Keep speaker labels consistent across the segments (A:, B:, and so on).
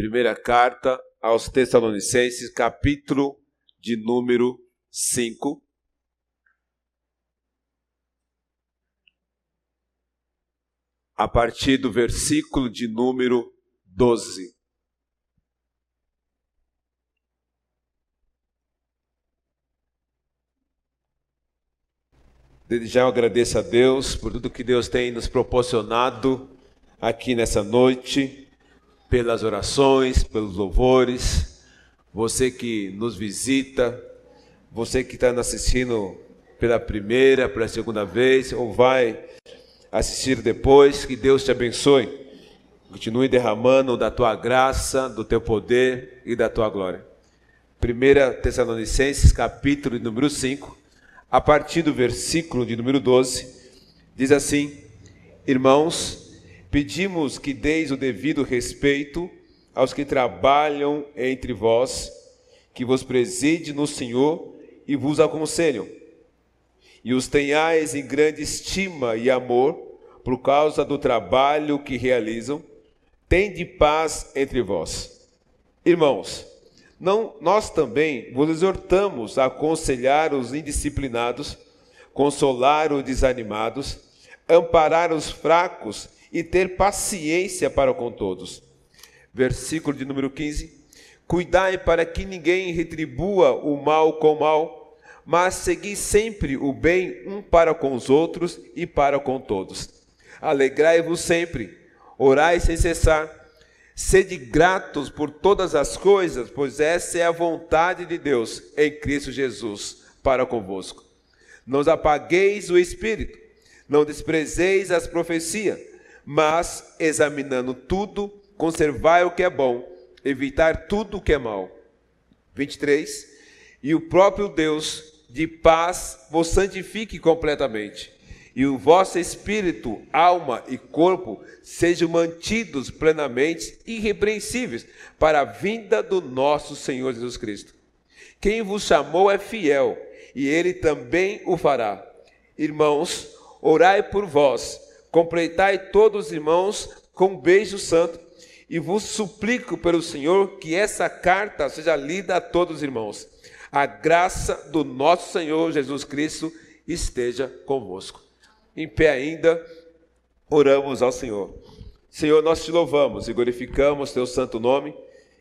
A: Primeira carta aos Tessalonicenses, capítulo de número 5. A partir do versículo de número 12. Desde já eu agradeço a Deus por tudo que Deus tem nos proporcionado aqui nessa noite, pelas orações, pelos louvores, você que nos visita, você que está assistindo pela primeira, pela segunda vez, ou vai assistir depois, que Deus te abençoe. Continue derramando da tua graça, do teu poder e da tua glória. 1 Tessalonicenses, capítulo número 5 a partir do versículo de número 12, diz assim: Irmãos, pedimos que deis o devido respeito aos que trabalham entre vós, que vos preside no Senhor e vos aconselham, e os tenhais em grande estima e amor por causa do trabalho que realizam, tende paz entre vós. Irmãos, não, nós também vos exortamos a aconselhar os indisciplinados, consolar os desanimados, amparar os fracos e ter paciência para com todos. Versículo de número 15. Cuidai para que ninguém retribua o mal com mal, mas segui sempre o bem um para com os outros e para com todos. Alegrai-vos sempre, orai sem cessar Sede gratos por todas as coisas, pois essa é a vontade de Deus em Cristo Jesus para convosco. Não apagueis o espírito, não desprezeis as profecias, mas examinando tudo, conservai o que é bom, evitar tudo o que é mal. 23. E o próprio Deus de paz vos santifique completamente e o vosso espírito, alma e corpo sejam mantidos plenamente irrepreensíveis para a vinda do nosso Senhor Jesus Cristo. Quem vos chamou é fiel, e ele também o fará. Irmãos, orai por vós, completai todos os irmãos com um beijo santo, e vos suplico pelo Senhor que essa carta seja lida a todos os irmãos. A graça do nosso Senhor Jesus Cristo esteja convosco em pé ainda, oramos ao Senhor. Senhor, nós te louvamos e glorificamos teu santo nome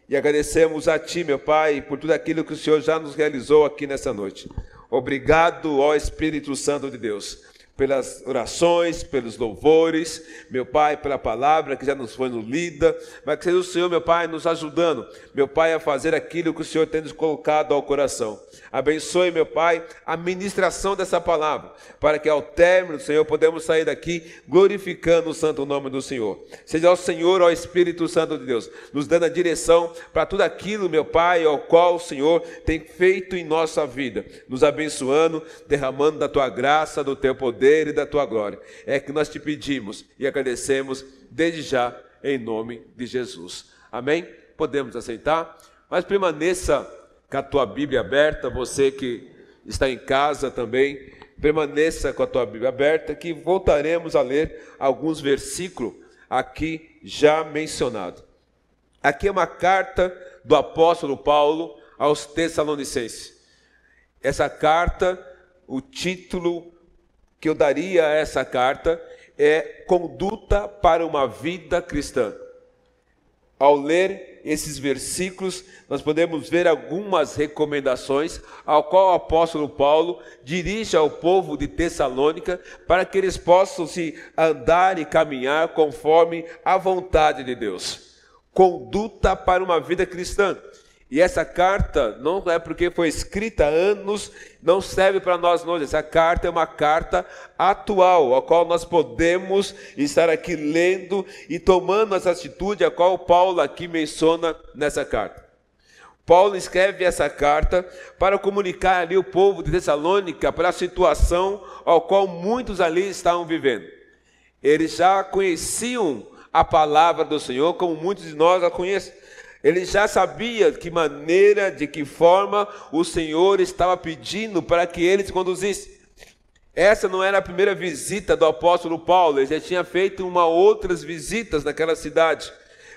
A: e agradecemos a ti, meu Pai, por tudo aquilo que o Senhor já nos realizou aqui nessa noite. Obrigado, ó Espírito Santo de Deus pelas orações, pelos louvores, meu Pai, pela palavra que já nos foi lida, mas que seja o Senhor, meu Pai, nos ajudando, meu Pai, a fazer aquilo que o Senhor tem nos colocado ao coração. Abençoe, meu Pai, a ministração dessa palavra, para que ao término, Senhor, podemos sair daqui glorificando o santo nome do Senhor. Seja o Senhor, ó Espírito Santo de Deus, nos dando a direção para tudo aquilo, meu Pai, ao qual o Senhor tem feito em nossa vida, nos abençoando, derramando da tua graça, do teu poder poder e da tua glória. É que nós te pedimos e agradecemos desde já em nome de Jesus. Amém? Podemos aceitar? Mas permaneça com a tua Bíblia aberta, você que está em casa também, permaneça com a tua Bíblia aberta, que voltaremos a ler alguns versículos aqui já mencionados. Aqui é uma carta do apóstolo Paulo aos Tessalonicenses. Essa carta, o título que eu daria a essa carta é conduta para uma vida cristã. Ao ler esses versículos, nós podemos ver algumas recomendações ao qual o apóstolo Paulo dirige ao povo de Tessalônica para que eles possam se andar e caminhar conforme a vontade de Deus. Conduta para uma vida cristã. E essa carta não é porque foi escrita há anos, não serve para nós hoje. Essa carta é uma carta atual, a qual nós podemos estar aqui lendo e tomando essa atitude a qual Paulo aqui menciona nessa carta. Paulo escreve essa carta para comunicar ali o povo de Tessalônica para a situação ao qual muitos ali estavam vivendo. Eles já conheciam a palavra do Senhor como muitos de nós a conhecem ele já sabia de que maneira, de que forma o Senhor estava pedindo para que ele se conduzisse. Essa não era a primeira visita do apóstolo Paulo, ele já tinha feito uma outras visitas naquela cidade.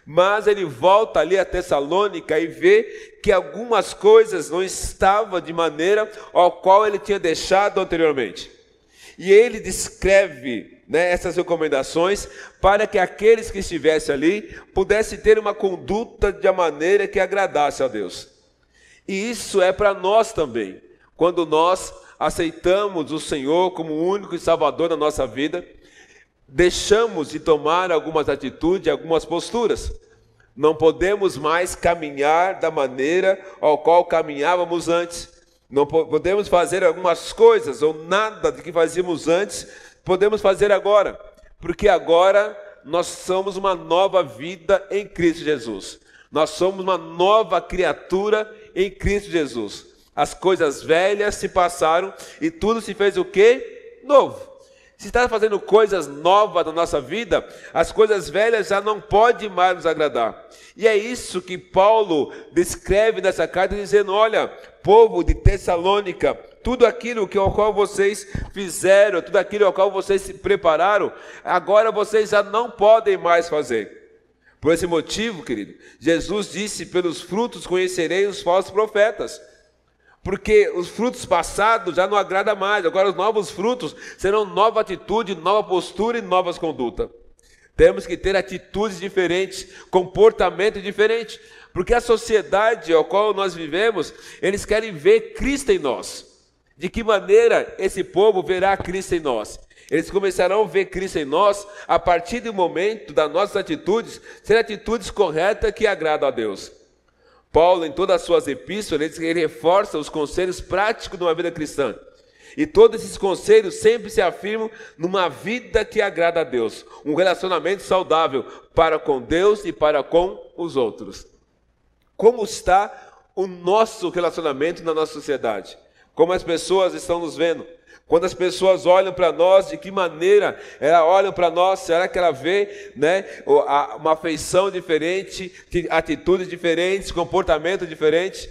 A: Mas ele volta ali a Tessalônica e vê que algumas coisas não estavam de maneira ao qual ele tinha deixado anteriormente. E ele descreve né, essas recomendações para que aqueles que estivessem ali pudessem ter uma conduta de maneira que agradasse a Deus. E isso é para nós também. Quando nós aceitamos o Senhor como o único Salvador da nossa vida, deixamos de tomar algumas atitudes, algumas posturas. Não podemos mais caminhar da maneira ao qual caminhávamos antes. Não podemos fazer algumas coisas ou nada do que fazíamos antes, podemos fazer agora, porque agora nós somos uma nova vida em Cristo Jesus. Nós somos uma nova criatura em Cristo Jesus. As coisas velhas se passaram e tudo se fez o que? Novo. Se está fazendo coisas novas na nossa vida, as coisas velhas já não podem mais nos agradar. E é isso que Paulo descreve nessa carta, dizendo: Olha, povo de Tessalônica, tudo aquilo que ao qual vocês fizeram, tudo aquilo ao qual vocês se prepararam, agora vocês já não podem mais fazer. Por esse motivo, querido, Jesus disse: Pelos frutos conhecerei os falsos profetas. Porque os frutos passados já não agrada mais. Agora os novos frutos serão nova atitude, nova postura e novas condutas. Temos que ter atitudes diferentes, comportamento diferente, porque a sociedade ao qual nós vivemos, eles querem ver Cristo em nós. De que maneira esse povo verá Cristo em nós? Eles começarão a ver Cristo em nós a partir do momento das nossas atitudes ser atitudes corretas que agradam a Deus. Paulo, em todas as suas epístolas, ele reforça os conselhos práticos de uma vida cristã. E todos esses conselhos sempre se afirmam numa vida que agrada a Deus, um relacionamento saudável para com Deus e para com os outros. Como está o nosso relacionamento na nossa sociedade? Como as pessoas estão nos vendo? Quando as pessoas olham para nós, de que maneira elas olham para nós? Será que ela vê né, uma afeição diferente, atitudes diferentes, comportamento diferente?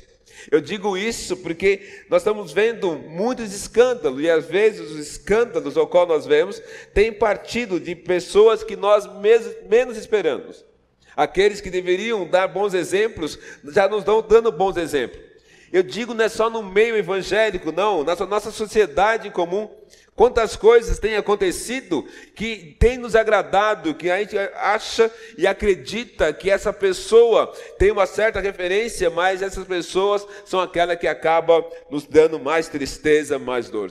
A: Eu digo isso porque nós estamos vendo muitos escândalos, e às vezes os escândalos ao qual nós vemos têm partido de pessoas que nós menos esperamos. Aqueles que deveriam dar bons exemplos já nos estão dando bons exemplos. Eu digo não é só no meio evangélico, não, na nossa sociedade comum. Quantas coisas têm acontecido que tem nos agradado, que a gente acha e acredita que essa pessoa tem uma certa referência, mas essas pessoas são aquelas que acabam nos dando mais tristeza, mais dor.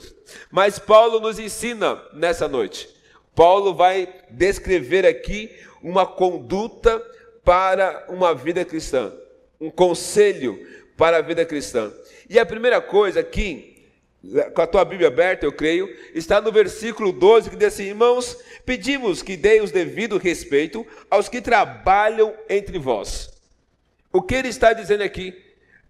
A: Mas Paulo nos ensina nessa noite. Paulo vai descrever aqui uma conduta para uma vida cristã, um conselho para a vida cristã. E a primeira coisa aqui, com a tua Bíblia aberta, eu creio, está no versículo 12, que diz assim: Irmãos, pedimos que deem os devido respeito aos que trabalham entre vós. O que ele está dizendo aqui?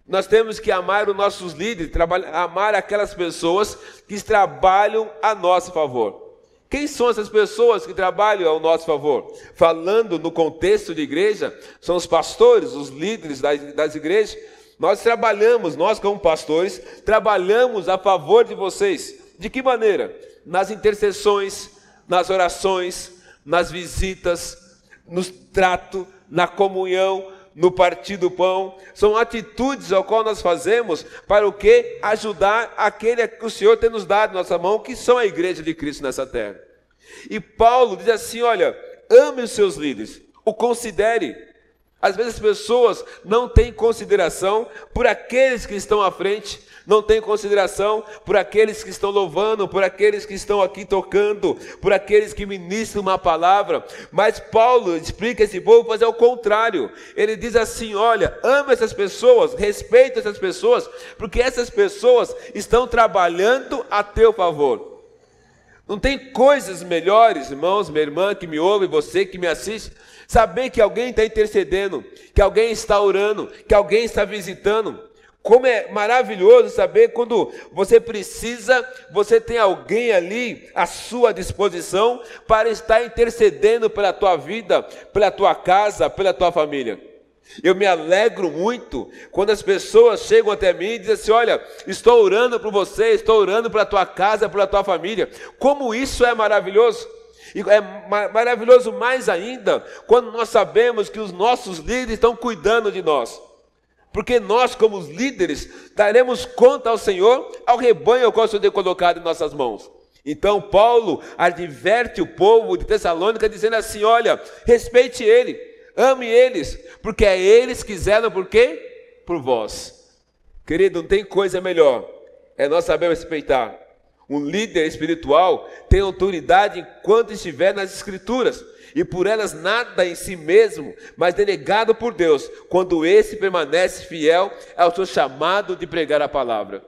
A: Nós temos que amar os nossos líderes, amar aquelas pessoas que trabalham a nosso favor. Quem são essas pessoas que trabalham ao nosso favor? Falando no contexto de igreja, são os pastores, os líderes das igrejas, nós trabalhamos, nós como pastores, trabalhamos a favor de vocês. De que maneira? Nas intercessões, nas orações, nas visitas, no trato, na comunhão, no partir do pão. São atitudes ao qual nós fazemos para o que? Ajudar aquele que o Senhor tem nos dado em nossa mão, que são a igreja de Cristo nessa terra. E Paulo diz assim: olha, ame os seus líderes, o considere às vezes as pessoas não têm consideração por aqueles que estão à frente, não têm consideração por aqueles que estão louvando, por aqueles que estão aqui tocando, por aqueles que ministram uma palavra. Mas Paulo explica esse povo fazer o contrário. Ele diz assim: olha, ama essas pessoas, respeita essas pessoas, porque essas pessoas estão trabalhando a teu favor. Não tem coisas melhores, irmãos, minha irmã que me ouve, você que me assiste, saber que alguém está intercedendo, que alguém está orando, que alguém está visitando. Como é maravilhoso saber quando você precisa, você tem alguém ali à sua disposição para estar intercedendo pela tua vida, pela tua casa, pela tua família. Eu me alegro muito quando as pessoas chegam até mim e dizem assim: Olha, estou orando por você, estou orando pela tua casa, pela tua família. Como isso é maravilhoso! E é maravilhoso mais ainda quando nós sabemos que os nossos líderes estão cuidando de nós. Porque nós, como líderes, daremos conta ao Senhor, ao rebanho ao qual o Senhor tem colocado em nossas mãos. Então, Paulo adverte o povo de Tessalônica, dizendo assim: Olha, respeite ele, ame eles, porque é eles que zelam por quê? Por vós. Querido, não tem coisa melhor, é nós saber respeitar. Um líder espiritual tem autoridade enquanto estiver nas Escrituras e por elas nada em si mesmo, mas delegado por Deus, quando esse permanece fiel ao seu chamado de pregar a palavra.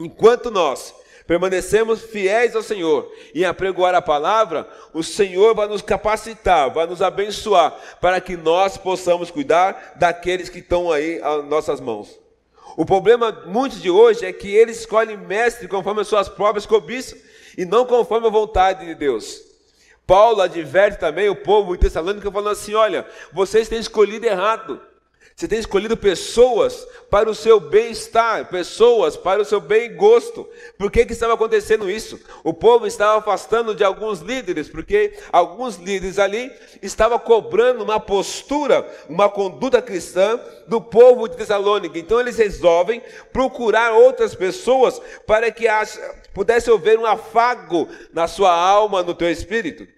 A: Enquanto nós permanecemos fiéis ao Senhor e apregoar a palavra, o Senhor vai nos capacitar, vai nos abençoar, para que nós possamos cuidar daqueles que estão aí às nossas mãos. O problema muitos de hoje é que eles escolhem mestre conforme as suas próprias cobiças e não conforme a vontade de Deus. Paulo adverte também o povo em Tessalônica falando assim: olha, vocês têm escolhido errado. Você tem escolhido pessoas para o seu bem-estar, pessoas para o seu bem gosto. Por que, que estava acontecendo isso? O povo estava afastando de alguns líderes, porque alguns líderes ali estavam cobrando uma postura, uma conduta cristã do povo de Tessalônica. Então eles resolvem procurar outras pessoas para que pudesse haver um afago na sua alma, no teu espírito.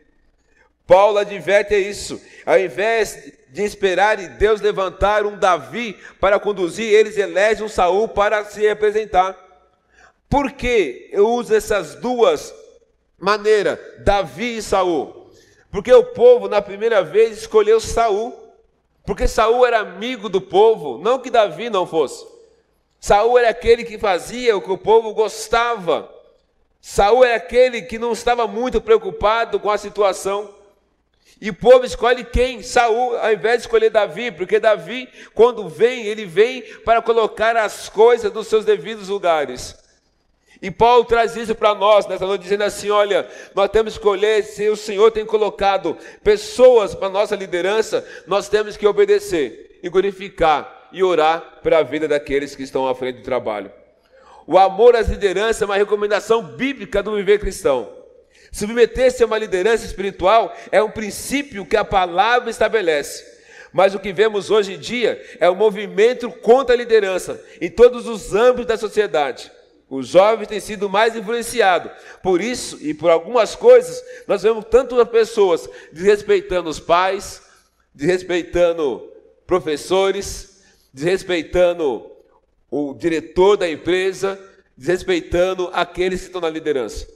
A: Paulo adverte isso. Ao invés de esperar e Deus levantar um Davi para conduzir, eles elegem um Saul para se representar. Por que eu uso essas duas maneiras, Davi e Saul? Porque o povo na primeira vez escolheu Saul. Porque Saul era amigo do povo, não que Davi não fosse. Saul era aquele que fazia o que o povo gostava. Saul era aquele que não estava muito preocupado com a situação. E o povo escolhe quem? Saul, ao invés de escolher Davi, porque Davi, quando vem, ele vem para colocar as coisas nos seus devidos lugares. E Paulo traz isso para nós nessa noite, dizendo assim: olha, nós temos que escolher, se o Senhor tem colocado pessoas para nossa liderança, nós temos que obedecer e glorificar e orar para a vida daqueles que estão à frente do trabalho. O amor às lideranças é uma recomendação bíblica do viver cristão. Submeter-se a uma liderança espiritual é um princípio que a palavra estabelece. Mas o que vemos hoje em dia é um movimento contra a liderança em todos os âmbitos da sociedade. Os jovens têm sido mais influenciados. Por isso e por algumas coisas, nós vemos tantas pessoas desrespeitando os pais, desrespeitando professores, desrespeitando o diretor da empresa, desrespeitando aqueles que estão na liderança.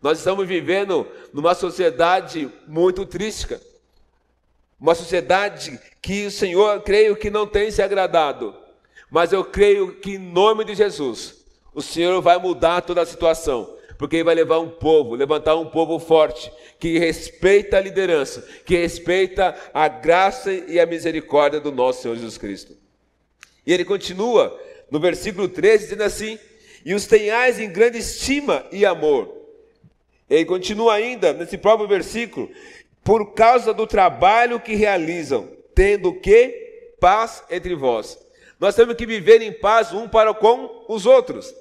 A: Nós estamos vivendo numa sociedade muito triste. Uma sociedade que o Senhor, creio que não tem se agradado. Mas eu creio que em nome de Jesus, o Senhor vai mudar toda a situação. Porque Ele vai levar um povo, levantar um povo forte, que respeita a liderança, que respeita a graça e a misericórdia do nosso Senhor Jesus Cristo. E ele continua no versículo 13, dizendo assim: E os tenhais em grande estima e amor ele continua ainda nesse próprio versículo, por causa do trabalho que realizam, tendo que paz entre vós. Nós temos que viver em paz um para com os outros.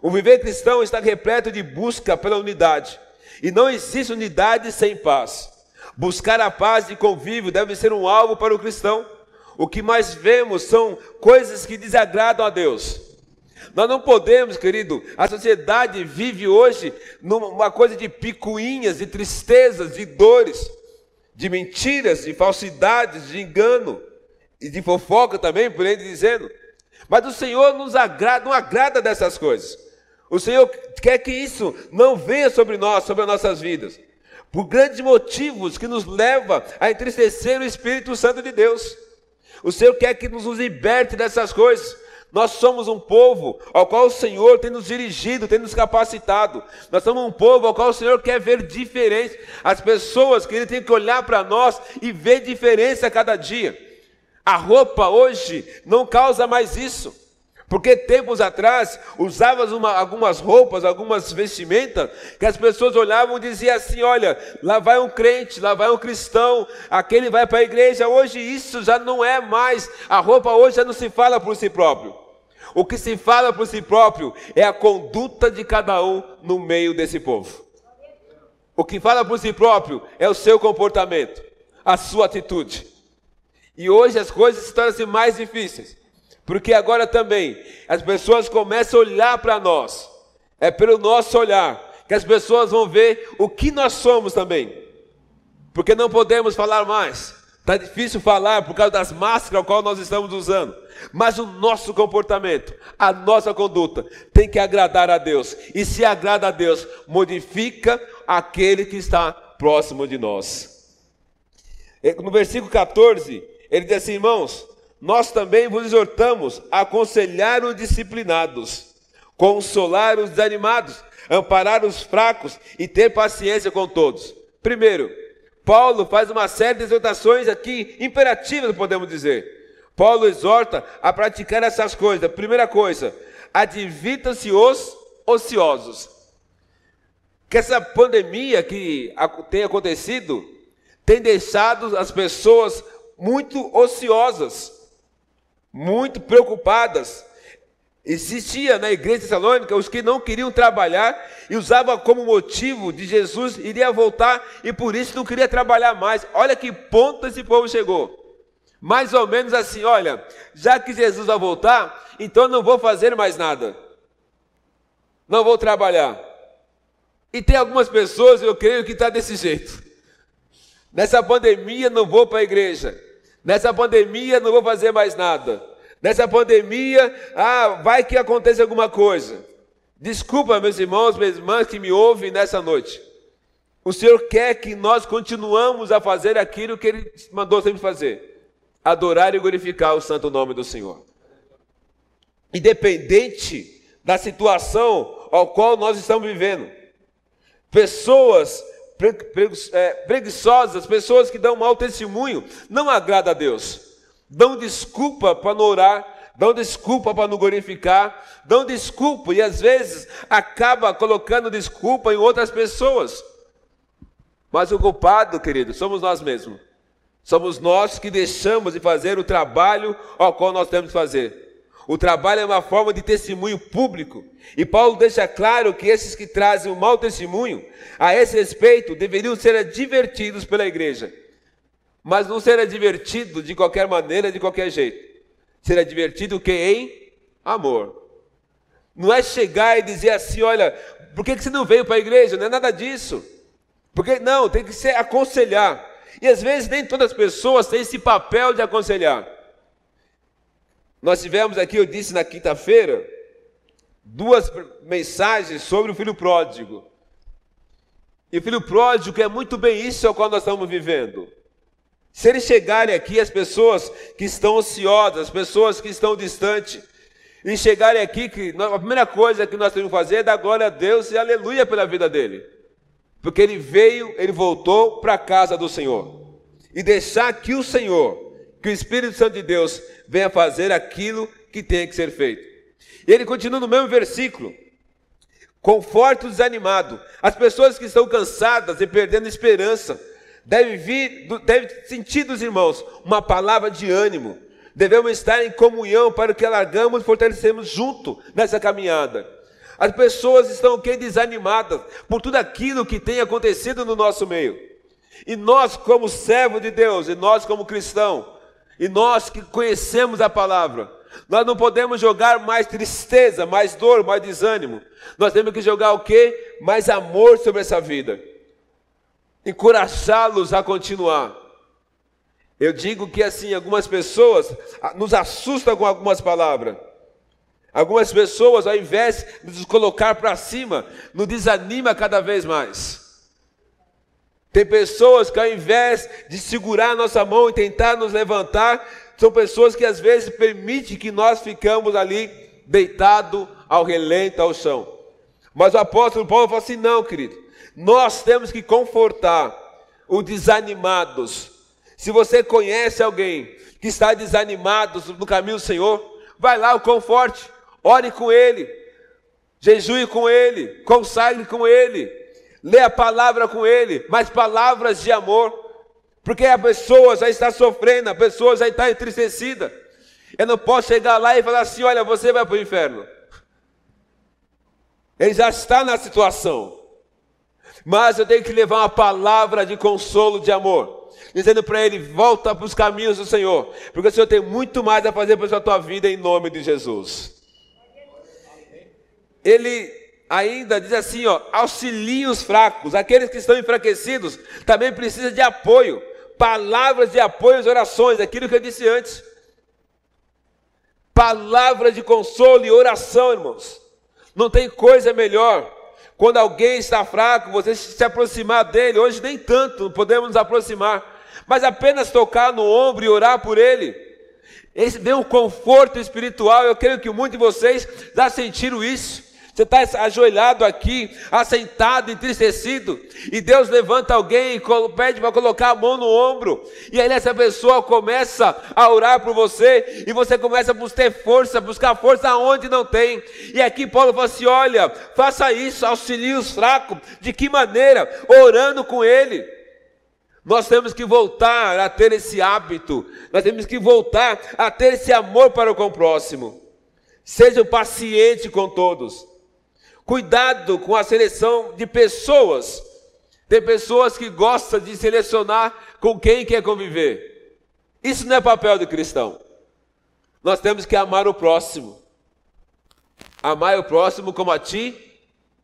A: O viver cristão está repleto de busca pela unidade. E não existe unidade sem paz. Buscar a paz e convívio deve ser um alvo para o cristão. O que mais vemos são coisas que desagradam a Deus. Nós não podemos, querido, a sociedade vive hoje numa coisa de picuinhas, de tristezas, de dores, de mentiras, de falsidades, de engano e de fofoca também, por ele dizendo. Mas o Senhor nos agrada, não agrada dessas coisas. O Senhor quer que isso não venha sobre nós, sobre as nossas vidas. Por grandes motivos que nos leva a entristecer o Espírito Santo de Deus. O Senhor quer que nos liberte dessas coisas. Nós somos um povo ao qual o Senhor tem nos dirigido, tem nos capacitado. Nós somos um povo ao qual o Senhor quer ver diferença. As pessoas que Ele tem que olhar para nós e ver diferença a cada dia. A roupa hoje não causa mais isso. Porque tempos atrás usavas uma, algumas roupas, algumas vestimentas, que as pessoas olhavam e diziam assim: olha, lá vai um crente, lá vai um cristão, aquele vai para a igreja. Hoje isso já não é mais, a roupa hoje já não se fala por si próprio. O que se fala por si próprio é a conduta de cada um no meio desse povo. O que fala por si próprio é o seu comportamento, a sua atitude. E hoje as coisas se tornam mais difíceis, porque agora também as pessoas começam a olhar para nós. É pelo nosso olhar que as pessoas vão ver o que nós somos também. Porque não podemos falar mais. Está difícil falar por causa das máscaras qual nós estamos usando. Mas o nosso comportamento, a nossa conduta, tem que agradar a Deus. E se agrada a Deus, modifica aquele que está próximo de nós. No versículo 14, ele diz assim: irmãos, nós também vos exortamos a aconselhar os disciplinados, consolar os desanimados, amparar os fracos e ter paciência com todos. Primeiro, Paulo faz uma série de exortações aqui imperativas, podemos dizer. Paulo exorta a praticar essas coisas. Primeira coisa, advirtam-se os ociosos. Que essa pandemia que tem acontecido tem deixado as pessoas muito ociosas, muito preocupadas. Existia na igreja de Salônica os que não queriam trabalhar e usavam como motivo de Jesus iria voltar e por isso não queria trabalhar mais. Olha que ponto esse povo chegou. Mais ou menos assim, olha, já que Jesus vai voltar, então não vou fazer mais nada. Não vou trabalhar. E tem algumas pessoas, eu creio, que está desse jeito. Nessa pandemia não vou para a igreja. Nessa pandemia não vou fazer mais nada. Nessa pandemia, ah, vai que aconteça alguma coisa. Desculpa, meus irmãos, minhas irmãs que me ouvem nessa noite. O Senhor quer que nós continuamos a fazer aquilo que Ele mandou sempre fazer: adorar e glorificar o santo nome do Senhor. Independente da situação ao qual nós estamos vivendo, pessoas é, preguiçosas, pessoas que dão mau testemunho, não agrada a Deus dão desculpa para não orar, dão desculpa para não glorificar, dão desculpa e às vezes acaba colocando desculpa em outras pessoas. Mas o culpado, querido, somos nós mesmos. Somos nós que deixamos de fazer o trabalho ao qual nós temos que fazer. O trabalho é uma forma de testemunho público. E Paulo deixa claro que esses que trazem o mau testemunho, a esse respeito, deveriam ser advertidos pela igreja. Mas não será divertido de qualquer maneira, de qualquer jeito. Será divertido que em amor. Não é chegar e dizer assim, olha, por que você não veio para a igreja? Não é nada disso. Porque não, tem que ser aconselhar. E às vezes nem todas as pessoas têm esse papel de aconselhar. Nós tivemos aqui, eu disse na quinta-feira, duas mensagens sobre o filho pródigo. E o filho pródigo é muito bem isso ao qual nós estamos vivendo. Se eles chegarem aqui, as pessoas que estão ociosas, as pessoas que estão distantes, e chegarem aqui, que a primeira coisa que nós temos que fazer é dar glória a Deus e aleluia pela vida dele. Porque ele veio, ele voltou para a casa do Senhor. E deixar que o Senhor, que o Espírito Santo de Deus, venha fazer aquilo que tem que ser feito. E ele continua no mesmo versículo. Conforte o desanimado, as pessoas que estão cansadas e perdendo esperança, deve vir, deve sentir dos irmãos uma palavra de ânimo. Devemos estar em comunhão para que alargamos e fortalecemos junto nessa caminhada. As pessoas estão que desanimadas por tudo aquilo que tem acontecido no nosso meio. E nós, como servo de Deus, e nós, como cristão, e nós que conhecemos a palavra, nós não podemos jogar mais tristeza, mais dor, mais desânimo. Nós temos que jogar o quê? Mais amor sobre essa vida encorajá-los a continuar. Eu digo que assim, algumas pessoas nos assustam com algumas palavras. Algumas pessoas, ao invés de nos colocar para cima, nos desanima cada vez mais. Tem pessoas que, ao invés de segurar a nossa mão e tentar nos levantar, são pessoas que às vezes permitem que nós ficamos ali deitado ao relento ao chão. Mas o apóstolo Paulo fala assim: não, querido, nós temos que confortar os desanimados. Se você conhece alguém que está desanimado no caminho do Senhor, vai lá o conforte, ore com ele, jejue com ele, consagre com ele, lê a palavra com ele, mas palavras de amor, porque a pessoa já está sofrendo, a pessoa já está entristecida. Eu não posso chegar lá e falar assim: olha, você vai para o inferno. Ele já está na situação. Mas eu tenho que levar uma palavra de consolo, de amor, dizendo para ele: volta para os caminhos do Senhor, porque o Senhor tem muito mais a fazer para a tua vida em nome de Jesus. Ele ainda diz assim: ó, auxilie os fracos, aqueles que estão enfraquecidos também precisam de apoio, palavras de apoio, orações, aquilo que eu disse antes. Palavra de consolo e oração, irmãos. Não tem coisa melhor. Quando alguém está fraco, você se aproximar dele. Hoje nem tanto, podemos nos aproximar. Mas apenas tocar no ombro e orar por ele. Esse deu um conforto espiritual. Eu creio que muitos de vocês já sentiram isso. Você está ajoelhado aqui, assentado, entristecido, e Deus levanta alguém e pede para colocar a mão no ombro, e aí essa pessoa começa a orar por você, e você começa a buscar força, buscar força aonde não tem. E aqui Paulo fala assim: olha, faça isso, auxilie os fracos. De que maneira? Orando com ele. Nós temos que voltar a ter esse hábito, nós temos que voltar a ter esse amor para com o próximo. Seja paciente com todos. Cuidado com a seleção de pessoas. Tem pessoas que gostam de selecionar com quem quer conviver. Isso não é papel do cristão. Nós temos que amar o próximo. Amar o próximo como a ti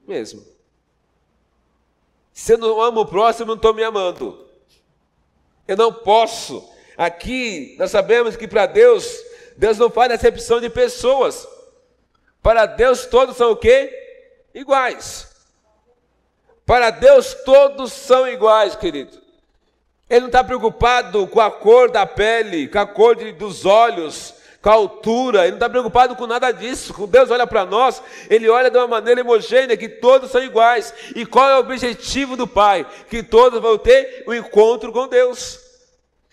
A: mesmo. Se eu não amo o próximo, não estou me amando. Eu não posso. Aqui nós sabemos que para Deus, Deus não faz acepção de pessoas. Para Deus todos são o quê? Iguais. Para Deus todos são iguais, querido. Ele não está preocupado com a cor da pele, com a cor de, dos olhos, com a altura, ele não está preocupado com nada disso. Quando Deus olha para nós, ele olha de uma maneira homogênea, que todos são iguais. E qual é o objetivo do Pai? Que todos vão ter um encontro com Deus.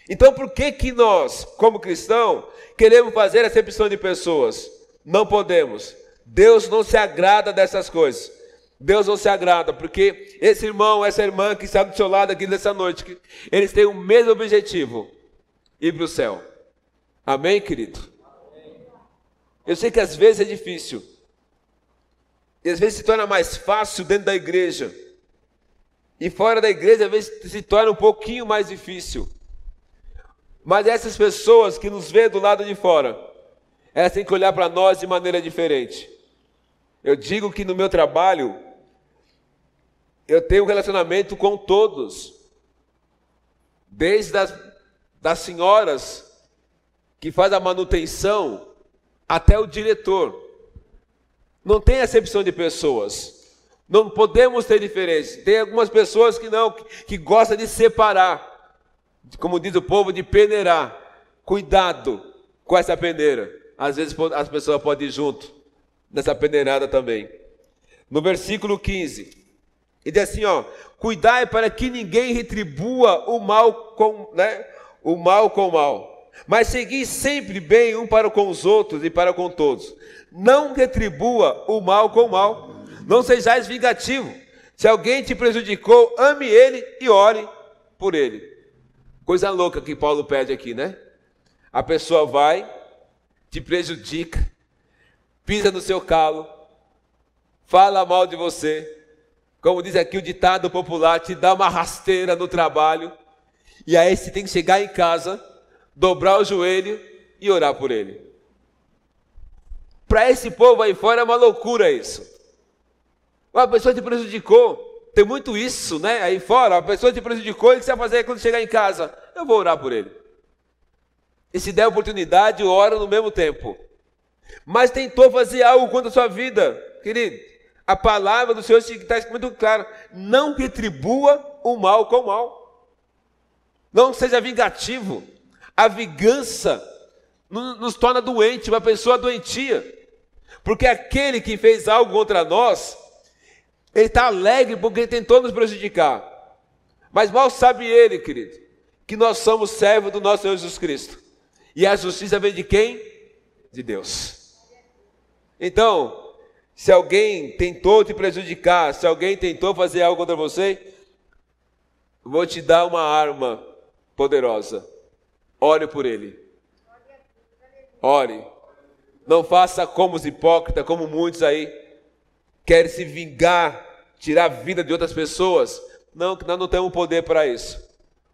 A: Então, por que que nós, como cristão, queremos fazer acepção de pessoas? Não podemos. Deus não se agrada dessas coisas. Deus não se agrada, porque esse irmão, essa irmã que está do seu lado aqui nessa noite, eles têm o mesmo objetivo: ir para o céu. Amém, querido? Eu sei que às vezes é difícil, e às vezes se torna mais fácil dentro da igreja, e fora da igreja às vezes se torna um pouquinho mais difícil. Mas essas pessoas que nos vê do lado de fora, elas têm que olhar para nós de maneira diferente. Eu digo que no meu trabalho, eu tenho um relacionamento com todos, desde as das senhoras que faz a manutenção até o diretor. Não tem acepção de pessoas. Não podemos ter diferença. Tem algumas pessoas que não, que, que gostam de separar, como diz o povo, de peneirar. Cuidado com essa peneira. Às vezes as pessoas podem ir junto nessa peneirada também. No versículo 15, e diz assim, ó: "Cuidai para que ninguém retribua o mal com, né, o mal com o mal, mas segui sempre bem um para com os outros e para com todos. Não retribua o mal com o mal, não sejais vingativo. Se alguém te prejudicou, ame ele e ore por ele." Coisa louca que Paulo pede aqui, né? A pessoa vai, te prejudica, pisa no seu calo, fala mal de você. Como diz aqui o ditado popular, te dá uma rasteira no trabalho. E aí você tem que chegar em casa, dobrar o joelho e orar por ele. Para esse povo aí fora é uma loucura isso. Uma pessoa te prejudicou. Tem muito isso, né? Aí fora, a pessoa te prejudicou e o que você vai fazer quando chegar em casa? Eu vou orar por ele. E se der oportunidade, ora no mesmo tempo mas tentou fazer algo contra a sua vida, querido. A palavra do Senhor está muito clara: não retribua o mal com o mal, não seja vingativo. A vingança nos torna doente, uma pessoa doentia, porque aquele que fez algo contra nós, ele está alegre porque ele tentou nos prejudicar, mas mal sabe ele, querido, que nós somos servos do nosso Senhor Jesus Cristo, e a justiça vem de quem? De Deus. Então, se alguém tentou te prejudicar, se alguém tentou fazer algo contra você, vou te dar uma arma poderosa. Ore por ele. Ore. Não faça como os hipócritas, como muitos aí, querem se vingar tirar a vida de outras pessoas. Não, nós não temos poder para isso.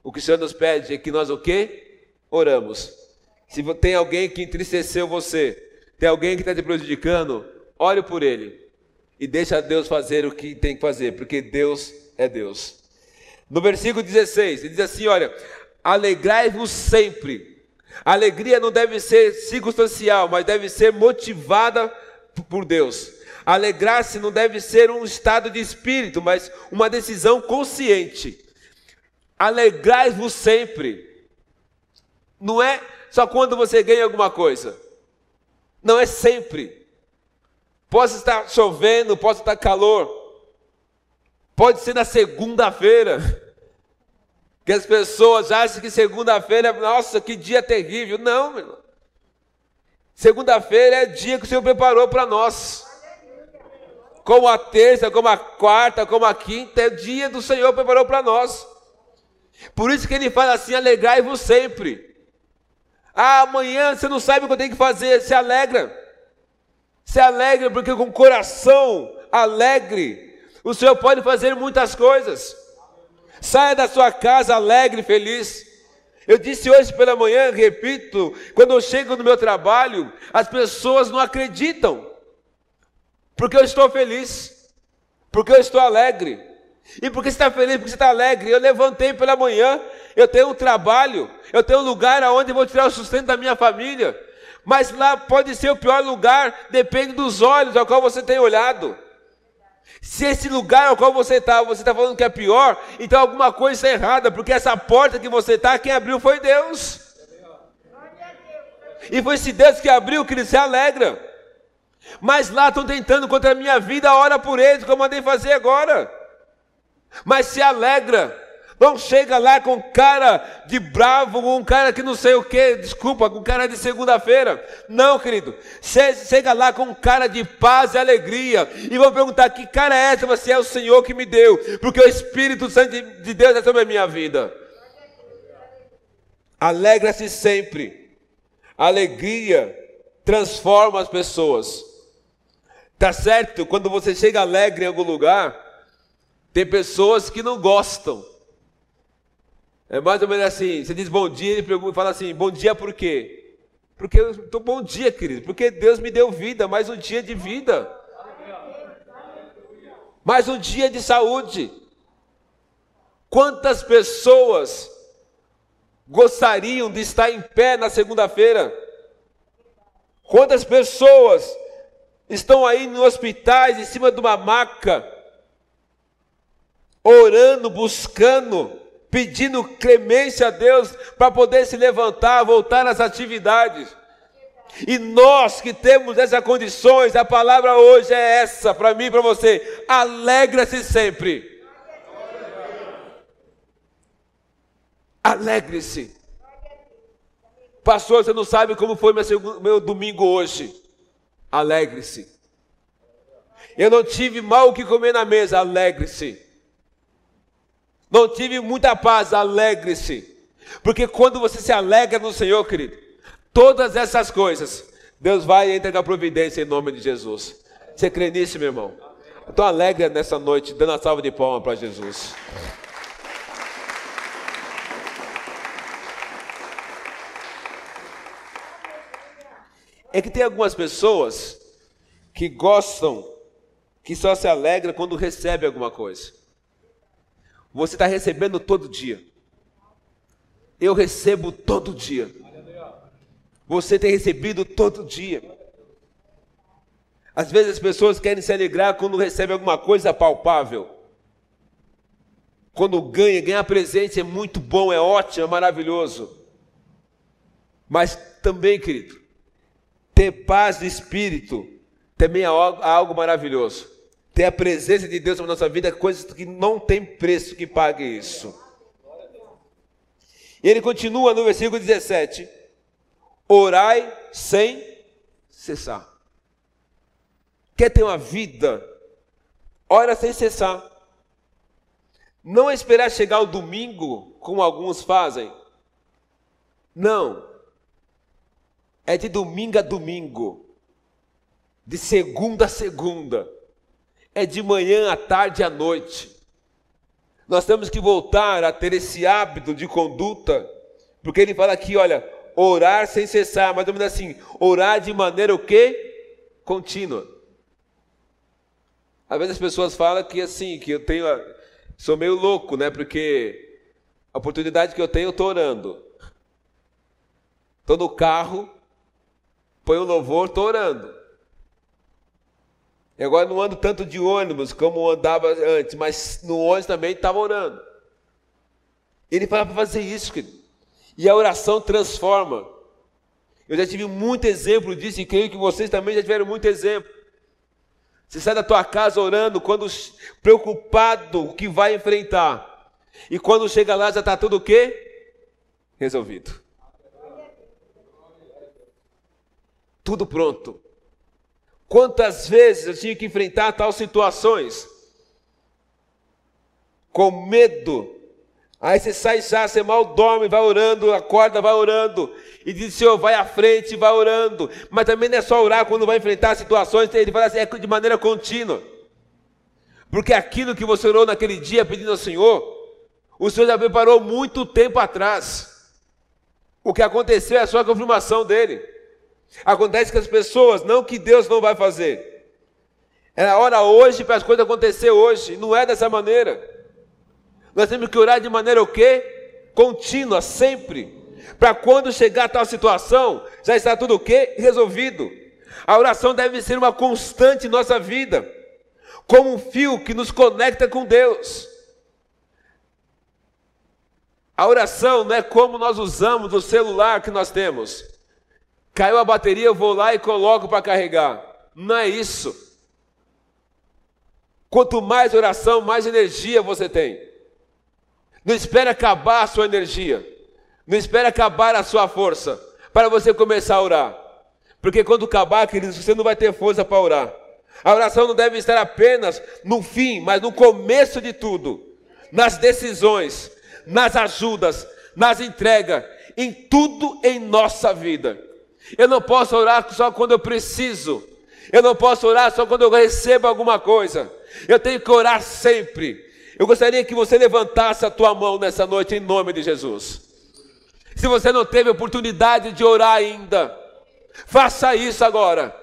A: O que o Senhor nos pede é que nós o quê? Oramos. Se tem alguém que entristeceu você, tem alguém que está te prejudicando, ore por ele. E deixa Deus fazer o que tem que fazer, porque Deus é Deus. No versículo 16, ele diz assim: olha, alegrai-vos sempre. A alegria não deve ser circunstancial, mas deve ser motivada por Deus. Alegrar-se não deve ser um estado de espírito, mas uma decisão consciente. Alegrai-vos sempre. Não é só quando você ganha alguma coisa. Não é sempre. Pode estar chovendo, pode estar calor. Pode ser na segunda-feira. Que as pessoas acham que segunda-feira, nossa, que dia terrível. Não, meu. Segunda-feira é dia que o Senhor preparou para nós. Como a terça, como a quarta, como a quinta, é dia do Senhor preparou para nós. Por isso que ele fala assim: alegrai-vos sempre. Ah, amanhã você não sabe o que eu tenho que fazer, se alegra. Se alegra, porque com coração alegre, o Senhor pode fazer muitas coisas. Saia da sua casa alegre, feliz. Eu disse hoje pela manhã, repito, quando eu chego no meu trabalho, as pessoas não acreditam, porque eu estou feliz, porque eu estou alegre. E porque você está feliz, porque você está alegre. Eu levantei pela manhã, eu tenho um trabalho, eu tenho um lugar aonde vou tirar o sustento da minha família. Mas lá pode ser o pior lugar, depende dos olhos ao qual você tem olhado. Se esse lugar ao qual você está, você está falando que é pior, então alguma coisa está errada, porque essa porta que você está, quem abriu foi Deus. E foi esse Deus que abriu que ele se alegra. Mas lá estão tentando contra a minha vida, ora por eles, como eu mandei fazer agora. Mas se alegra, não chega lá com cara de bravo, com cara que não sei o que, desculpa, com cara de segunda-feira. Não, querido. Chega lá com cara de paz e alegria. E vão perguntar: que cara é essa? Você é o Senhor que me deu. Porque o Espírito Santo de Deus é sobre a minha vida. Alegra-se sempre. Alegria transforma as pessoas. Tá certo? Quando você chega alegre em algum lugar, tem pessoas que não gostam. É mais ou menos assim, você diz bom dia, ele pergunta, fala assim, bom dia por quê? Porque eu estou bom dia, querido, porque Deus me deu vida, mais um dia de vida. Mais um dia de saúde. Quantas pessoas gostariam de estar em pé na segunda-feira? Quantas pessoas estão aí nos hospitais, em cima de uma maca, orando, buscando pedindo clemência a Deus para poder se levantar, voltar às atividades. E nós que temos essas condições, a palavra hoje é essa para mim e para você: alegra-se sempre. Alegre-se. Pastor, você não sabe como foi meu, domingo hoje. Alegre-se. Eu não tive mal o que comer na mesa. Alegre-se não tive muita paz, alegre-se. Porque quando você se alegra no Senhor, querido, todas essas coisas, Deus vai entregar providência em nome de Jesus. Você crê nisso, meu irmão? Então alegre nessa noite, dando a salva de palmas para Jesus. É que tem algumas pessoas que gostam, que só se alegra quando recebe alguma coisa. Você está recebendo todo dia. Eu recebo todo dia. Você tem recebido todo dia. Às vezes as pessoas querem se alegrar quando recebem alguma coisa palpável. Quando ganha, ganhar presente é muito bom, é ótimo, é maravilhoso. Mas também, querido, ter paz de espírito também é algo, algo maravilhoso. Ter a presença de Deus na nossa vida é coisa que não tem preço que pague isso. E ele continua no versículo 17: Orai sem cessar. Quer ter uma vida? Ora sem cessar. Não esperar chegar o domingo, como alguns fazem. Não. É de domingo a domingo. De segunda a segunda é de manhã, à tarde e à noite. Nós temos que voltar a ter esse hábito de conduta, porque ele fala aqui, olha, orar sem cessar, mais ou assim, orar de maneira o quê? Contínua. Às vezes as pessoas falam que assim, que eu tenho, sou meio louco, né? Porque a oportunidade que eu tenho, eu estou orando. Estou no carro, põe o louvor, estou orando. E agora não ando tanto de ônibus como andava antes, mas no ônibus também estava orando. Ele fala para fazer isso, querido. E a oração transforma. Eu já tive muito exemplo disso e creio que vocês também já tiveram muito exemplo. Você sai da tua casa orando, quando preocupado o que vai enfrentar. E quando chega lá já está tudo o quê? Resolvido. Tudo pronto. Quantas vezes eu tinha que enfrentar tal situações? Com medo. Aí você sai já, você mal dorme, vai orando, acorda, vai orando. E diz, Senhor, vai à frente, vai orando. Mas também não é só orar quando vai enfrentar situações, ele fala assim, é de maneira contínua. Porque aquilo que você orou naquele dia pedindo ao Senhor, o Senhor já preparou muito tempo atrás. O que aconteceu é só a confirmação dele. Acontece que as pessoas, não que Deus não vai fazer. É a hora hoje para as coisas acontecer hoje. Não é dessa maneira. Nós temos que orar de maneira o quê? Contínua, sempre para quando chegar a tal situação, já está tudo o quê? Resolvido. A oração deve ser uma constante em nossa vida, como um fio que nos conecta com Deus. A oração não é como nós usamos o celular que nós temos. Caiu a bateria, eu vou lá e coloco para carregar. Não é isso. Quanto mais oração, mais energia você tem. Não espere acabar a sua energia. Não espere acabar a sua força para você começar a orar. Porque quando acabar, queridos, você não vai ter força para orar. A oração não deve estar apenas no fim, mas no começo de tudo. Nas decisões, nas ajudas, nas entregas, em tudo em nossa vida. Eu não posso orar só quando eu preciso. Eu não posso orar só quando eu recebo alguma coisa. Eu tenho que orar sempre. Eu gostaria que você levantasse a tua mão nessa noite em nome de Jesus. Se você não teve oportunidade de orar ainda, faça isso agora.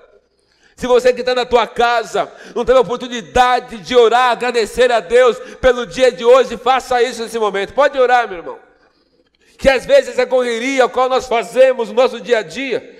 A: Se você que está na tua casa não teve oportunidade de orar, agradecer a Deus pelo dia de hoje, faça isso nesse momento. Pode orar, meu irmão. Que às vezes a correria, a qual nós fazemos no nosso dia a dia,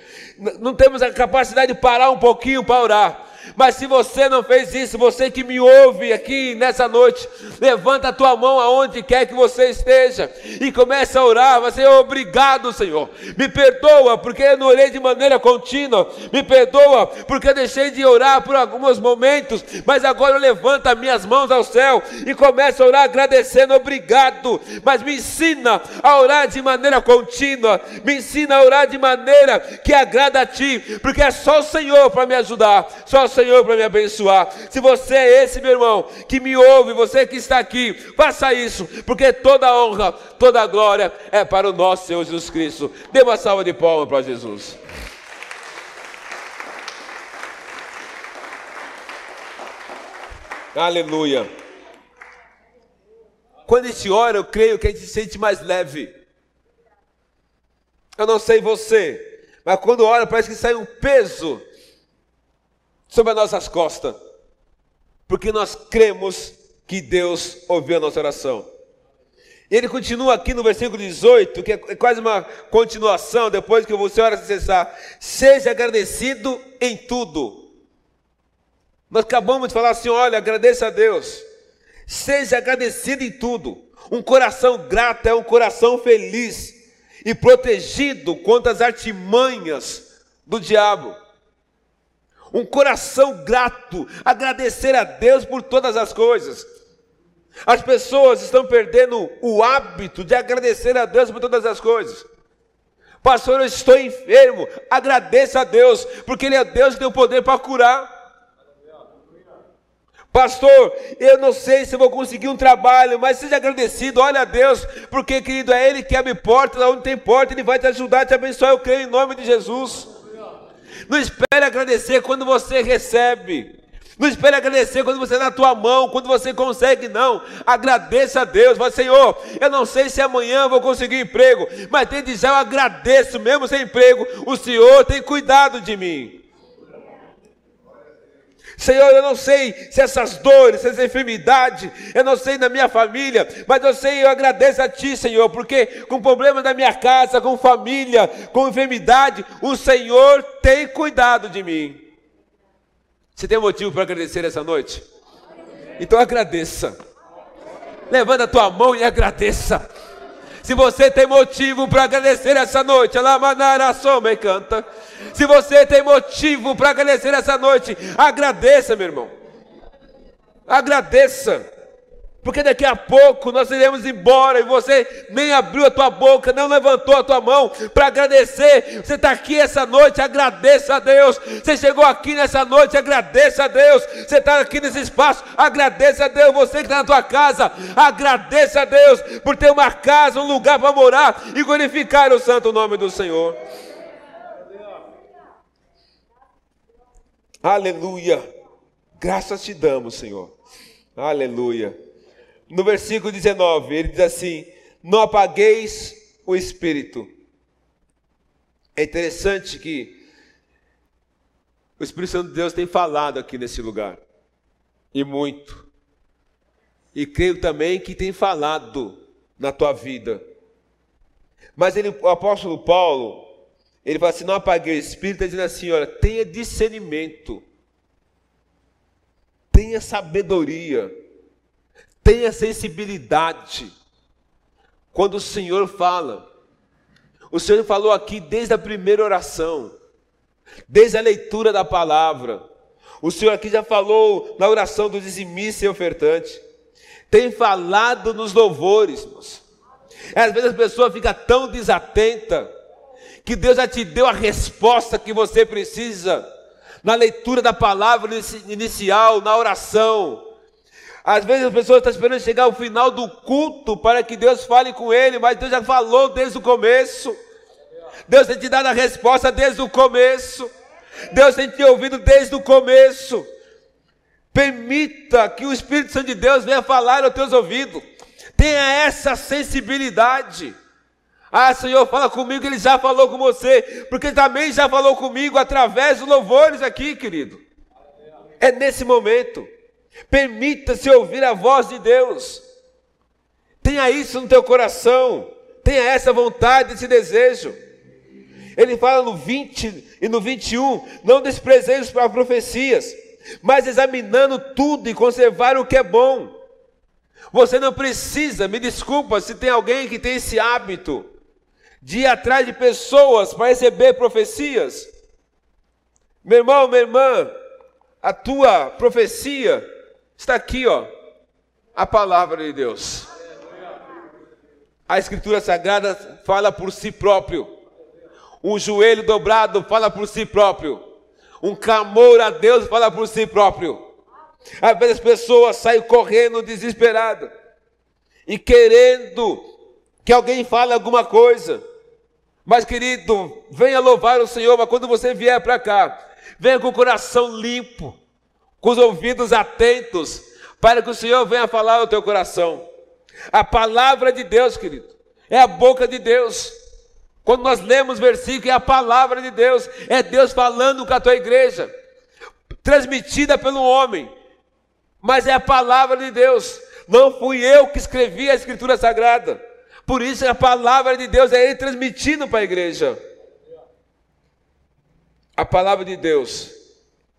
A: não temos a capacidade de parar um pouquinho para orar. Mas se você não fez isso, você que me ouve aqui nessa noite, levanta a tua mão aonde quer que você esteja e começa a orar. Você obrigado, Senhor. Me perdoa porque eu não orei de maneira contínua. Me perdoa porque eu deixei de orar por alguns momentos, mas agora eu levanto as minhas mãos ao céu e começo a orar agradecendo, obrigado. Mas me ensina a orar de maneira contínua. Me ensina a orar de maneira que agrada a ti, porque é só o Senhor para me ajudar. Só o Senhor para me abençoar. Se você é esse, meu irmão, que me ouve, você que está aqui, faça isso, porque toda honra, toda glória é para o nosso Senhor Jesus Cristo. Dê uma salva de palmas para Jesus. Aleluia. Quando a gente ora, eu creio que a gente se sente mais leve. Eu não sei você, mas quando ora parece que sai um peso sobre as nossas costas, porque nós cremos que Deus ouviu a nossa oração. E ele continua aqui no versículo 18, que é quase uma continuação, depois que você ora cessar. Seja agradecido em tudo. Nós acabamos de falar assim: olha, agradeça a Deus. Seja agradecido em tudo. Um coração grato é um coração feliz e protegido contra as artimanhas do diabo um coração grato, agradecer a Deus por todas as coisas. As pessoas estão perdendo o hábito de agradecer a Deus por todas as coisas. Pastor, eu estou enfermo. Agradeça a Deus, porque Ele é Deus que tem o poder para curar. Pastor, eu não sei se vou conseguir um trabalho, mas seja agradecido, olha a Deus, porque, querido, é Ele que abre portas, onde tem porta, Ele vai te ajudar, te abençoar, eu creio em nome de Jesus. Não espere agradecer quando você recebe. Não espere agradecer quando você está na tua mão, quando você consegue, não. Agradeça a Deus. Fala, Senhor, eu não sei se amanhã eu vou conseguir emprego, mas desde já eu agradeço, mesmo sem emprego, o Senhor tem cuidado de mim. Senhor, eu não sei se essas dores, essa enfermidade, eu não sei na minha família, mas eu sei, eu agradeço a Ti, Senhor, porque com problemas da minha casa, com família, com enfermidade, o Senhor tem cuidado de mim. Você tem motivo para agradecer essa noite? Então agradeça. Levanta a tua mão e agradeça. Se você tem motivo para agradecer essa noite, Alamanara Soma e canta. Se você tem motivo para agradecer essa noite, agradeça, meu irmão. Agradeça. Porque daqui a pouco nós iremos embora e você nem abriu a tua boca, não levantou a tua mão para agradecer. Você está aqui essa noite, agradeça a Deus. Você chegou aqui nessa noite, agradeça a Deus. Você está aqui nesse espaço, agradeça a Deus. Você que está na tua casa, agradeça a Deus por ter uma casa, um lugar para morar e glorificar o santo nome do Senhor. Aleluia. Graças te damos, Senhor. Aleluia. No versículo 19, ele diz assim: Não apagueis o espírito. É interessante que o Espírito Santo de Deus tem falado aqui nesse lugar. E muito. E creio também que tem falado na tua vida. Mas ele, o apóstolo Paulo, ele fala assim: não apaguei o espírito, dizendo assim: olha, tenha discernimento, tenha sabedoria, tenha sensibilidade. Quando o Senhor fala, o Senhor falou aqui desde a primeira oração, desde a leitura da palavra. O Senhor aqui já falou na oração do dizimista e ofertante. Tem falado nos louvores, irmãos. Às vezes a pessoa fica tão desatenta que Deus já te deu a resposta que você precisa na leitura da palavra inicial, na oração. Às vezes a pessoa está esperando chegar ao final do culto para que Deus fale com ele, mas Deus já falou desde o começo. Deus tem te dado a resposta desde o começo. Deus tem te ouvido desde o começo. Permita que o Espírito Santo de Deus venha falar aos teus ouvidos. Tenha essa sensibilidade. Ah, Senhor, fala comigo, Ele já falou com você, porque também já falou comigo através dos louvores aqui, querido. É nesse momento. Permita-se ouvir a voz de Deus. Tenha isso no teu coração. Tenha essa vontade, esse desejo. Ele fala no 20 e no 21: Não desprezeis as profecias, mas examinando tudo e conservar o que é bom. Você não precisa, me desculpa se tem alguém que tem esse hábito de ir atrás de pessoas para receber profecias. Meu irmão, minha irmã, a tua profecia está aqui, ó, a palavra de Deus. A Escritura Sagrada fala por si próprio. Um joelho dobrado fala por si próprio. Um clamor a Deus fala por si próprio. Às vezes as pessoas saem correndo desesperadas e querendo que alguém fale alguma coisa. Mas, querido, venha louvar o Senhor, mas quando você vier para cá, venha com o coração limpo, com os ouvidos atentos, para que o Senhor venha falar ao teu coração. A palavra de Deus, querido, é a boca de Deus. Quando nós lemos versículo, é a palavra de Deus, é Deus falando com a tua igreja, transmitida pelo homem, mas é a palavra de Deus. Não fui eu que escrevi a Escritura Sagrada. Por isso a palavra de Deus é ele transmitindo para a igreja. A palavra de Deus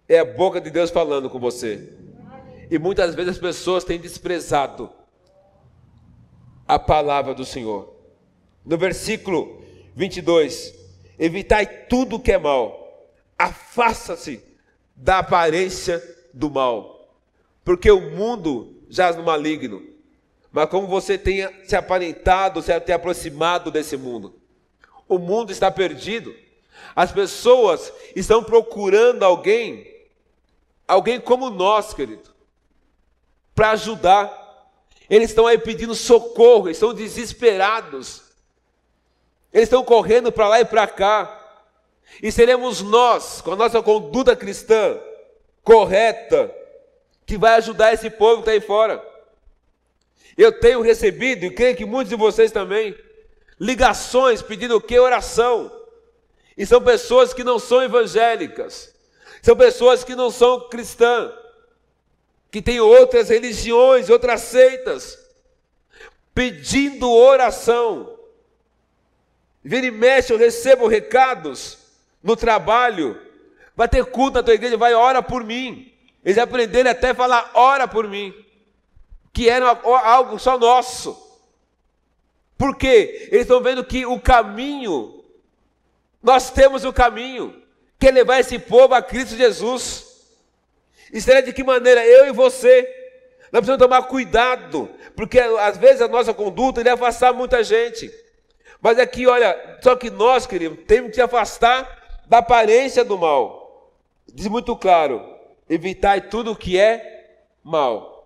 A: é a boca de Deus falando com você. E muitas vezes as pessoas têm desprezado a palavra do Senhor. No versículo 22, evitai tudo que é mal, afasta-se da aparência do mal, porque o mundo jaz no maligno mas como você tenha se aparentado, se ter aproximado desse mundo. O mundo está perdido. As pessoas estão procurando alguém, alguém como nós, querido, para ajudar. Eles estão aí pedindo socorro, eles estão desesperados. Eles estão correndo para lá e para cá. E seremos nós, com a nossa conduta cristã correta, que vai ajudar esse povo que está aí fora. Eu tenho recebido, e creio que muitos de vocês também, ligações pedindo o que? Oração. E são pessoas que não são evangélicas, são pessoas que não são cristãs, que têm outras religiões, outras seitas, pedindo oração. Vira e mexe, eu recebo recados no trabalho. Vai ter culto na tua igreja, vai, ora por mim. Eles aprenderam até a falar, ora por mim. Que era algo só nosso. Por quê? Eles estão vendo que o caminho, nós temos o caminho, que é levar esse povo a Cristo Jesus. E será de que maneira? Eu e você. Nós precisamos tomar cuidado, porque às vezes a nossa conduta ele afastar muita gente. Mas aqui, olha, só que nós, queridos, temos que se afastar da aparência do mal. Diz muito claro: evitar tudo o que é mal.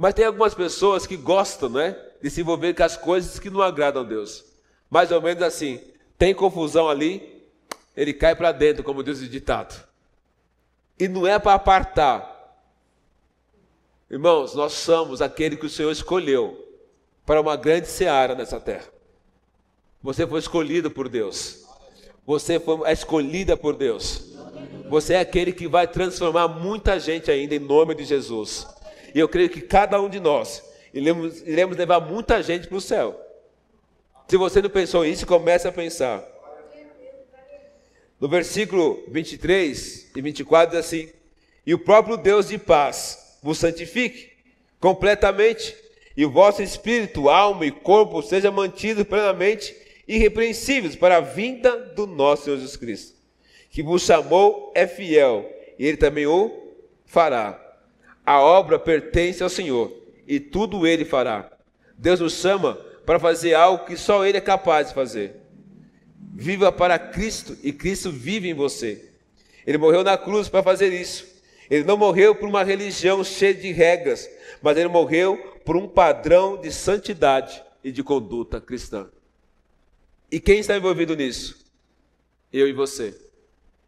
A: Mas tem algumas pessoas que gostam, né, de se envolver com as coisas que não agradam a Deus. Mais ou menos assim: tem confusão ali, ele cai para dentro, como diz o ditado. E não é para apartar. Irmãos, nós somos aquele que o Senhor escolheu para uma grande seara nessa terra. Você foi escolhido por Deus. Você foi escolhida por Deus. Você é aquele que vai transformar muita gente ainda em nome de Jesus. E eu creio que cada um de nós iremos, iremos levar muita gente para o céu. Se você não pensou isso, comece a pensar. No versículo 23 e 24 diz assim: E o próprio Deus de paz vos santifique completamente, e o vosso espírito, alma e corpo sejam mantidos plenamente irrepreensíveis para a vinda do nosso Senhor Jesus Cristo, que vos chamou é fiel, e ele também o fará. A obra pertence ao Senhor, e tudo ele fará. Deus nos chama para fazer algo que só ele é capaz de fazer. Viva para Cristo e Cristo vive em você. Ele morreu na cruz para fazer isso. Ele não morreu por uma religião cheia de regras, mas ele morreu por um padrão de santidade e de conduta cristã. E quem está envolvido nisso? Eu e você.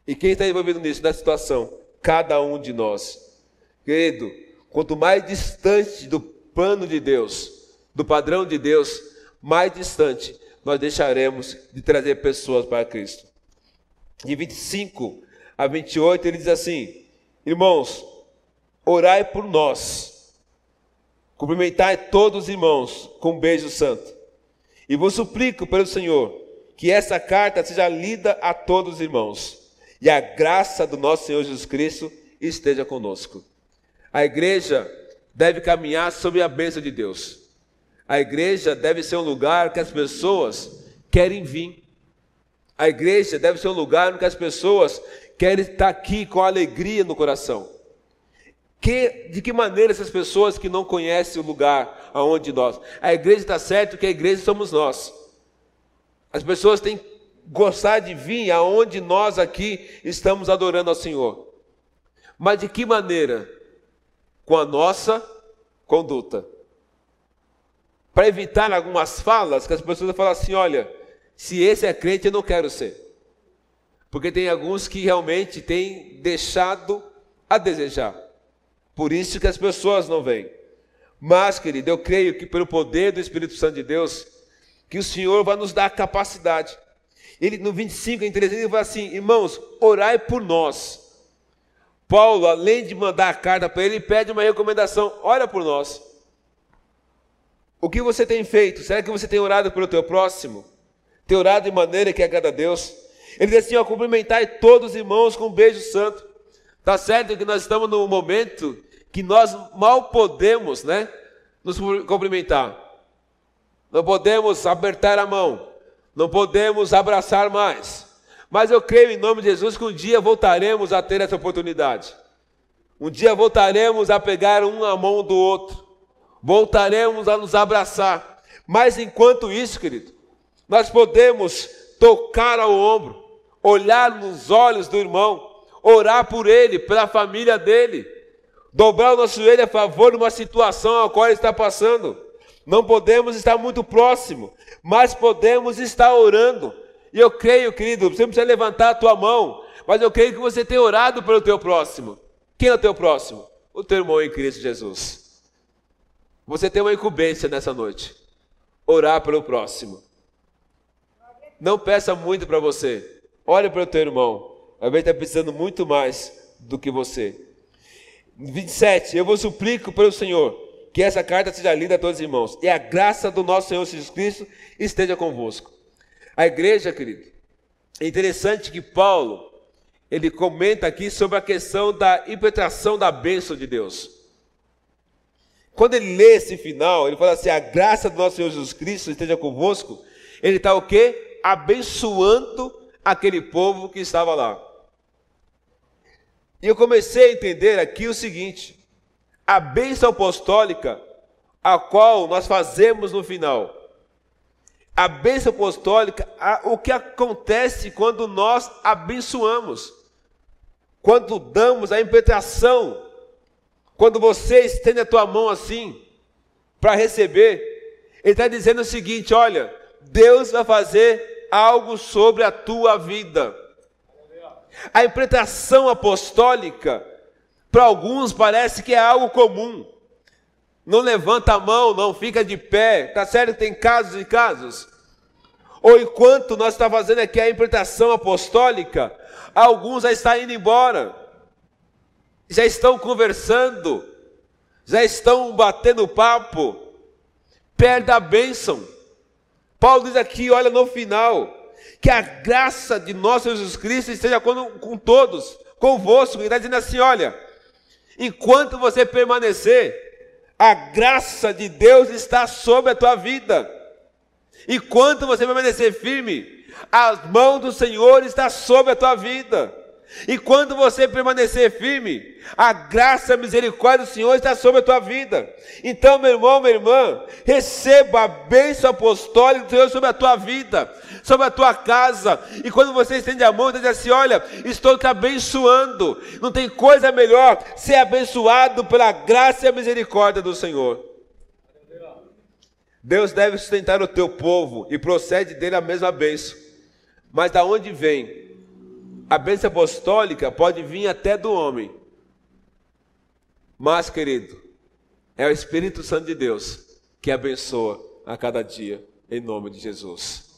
A: E quem está envolvido nisso, nessa situação? Cada um de nós. Querido, quanto mais distante do plano de Deus, do padrão de Deus, mais distante nós deixaremos de trazer pessoas para Cristo. De 25 a 28, ele diz assim: Irmãos, orai por nós, cumprimentai todos os irmãos com um beijo santo. E vos suplico pelo Senhor que essa carta seja lida a todos os irmãos, e a graça do nosso Senhor Jesus Cristo esteja conosco. A igreja deve caminhar sob a bênção de Deus. A igreja deve ser um lugar que as pessoas querem vir. A igreja deve ser um lugar que as pessoas querem estar aqui com alegria no coração. Que, de que maneira essas pessoas que não conhecem o lugar aonde nós? A igreja está certo que a igreja somos nós. As pessoas têm que gostar de vir aonde nós aqui estamos adorando ao Senhor. Mas de que maneira? Com a nossa conduta. Para evitar algumas falas que as pessoas falam assim: olha, se esse é crente, eu não quero ser. Porque tem alguns que realmente têm deixado a desejar. Por isso que as pessoas não vêm. Mas, querido, eu creio que pelo poder do Espírito Santo de Deus, que o Senhor vai nos dar capacidade. Ele no 25 em 13 ele vai assim: "Irmãos, orai por nós". Paulo, além de mandar a carta para ele, pede uma recomendação: "Ora por nós". O que você tem feito? Será que você tem orado pelo teu próximo? Tem orado de maneira que agrada a Deus? Ele diz assim: ó, cumprimentai todos os irmãos com um beijo santo. Tá certo que nós estamos num momento que nós mal podemos, né, nos cumprimentar. Não podemos apertar a mão, não podemos abraçar mais. Mas eu creio em nome de Jesus que um dia voltaremos a ter essa oportunidade. Um dia voltaremos a pegar um a mão do outro. Voltaremos a nos abraçar. Mas enquanto isso, querido, nós podemos tocar ao ombro, olhar nos olhos do irmão, orar por ele, pela família dele dobrar o nosso joelho a favor de uma situação a qual ele está passando. Não podemos estar muito próximo, mas podemos estar orando. E eu creio, querido, você não precisa levantar a tua mão, mas eu creio que você tem orado pelo teu próximo. Quem é o teu próximo? o teu irmão em Cristo Jesus. Você tem uma incumbência nessa noite. Orar pelo próximo. Não peça muito para você. Olhe para o teu irmão. Ele está precisando muito mais do que você. 27. Eu vos suplico pelo Senhor que essa carta seja lida a todos os irmãos. E a graça do nosso Senhor Jesus Cristo esteja convosco. A igreja, querido, é interessante que Paulo, ele comenta aqui sobre a questão da impetração da bênção de Deus. Quando ele lê esse final, ele fala assim: a graça do nosso Senhor Jesus Cristo esteja convosco. Ele está o quê? Abençoando aquele povo que estava lá. E eu comecei a entender aqui o seguinte: a bênção apostólica, a qual nós fazemos no final, a bênção apostólica, a, o que acontece quando nós abençoamos, quando damos a impetração, quando você estende a tua mão assim, para receber, ele está dizendo o seguinte: olha, Deus vai fazer algo sobre a tua vida. A interpretação apostólica, para alguns parece que é algo comum. Não levanta a mão, não fica de pé. Tá certo tem casos e casos. Ou enquanto nós estamos tá fazendo aqui a interpretação apostólica, alguns já estão indo embora. Já estão conversando, já estão batendo papo, perde a bênção. Paulo diz aqui, olha no final, que a graça de nosso Jesus Cristo esteja com, com todos, convosco. Ele está dizendo assim: olha, enquanto você permanecer, a graça de Deus está sobre a tua vida. Enquanto você permanecer firme, as mãos do Senhor está sobre a tua vida. E quando você permanecer firme, a graça e a misericórdia do Senhor está sobre a tua vida. Então, meu irmão, minha irmã, receba a bênção apostólica do Senhor sobre a tua vida, sobre a tua casa. E quando você estende a mão, diz assim: Olha, estou te abençoando. Não tem coisa melhor ser abençoado pela graça e a misericórdia do Senhor. Deus deve sustentar o teu povo e procede dele a mesma bênção. Mas da onde vem? A bênção apostólica pode vir até do homem. Mas, querido, é o Espírito Santo de Deus que abençoa a cada dia, em nome de Jesus.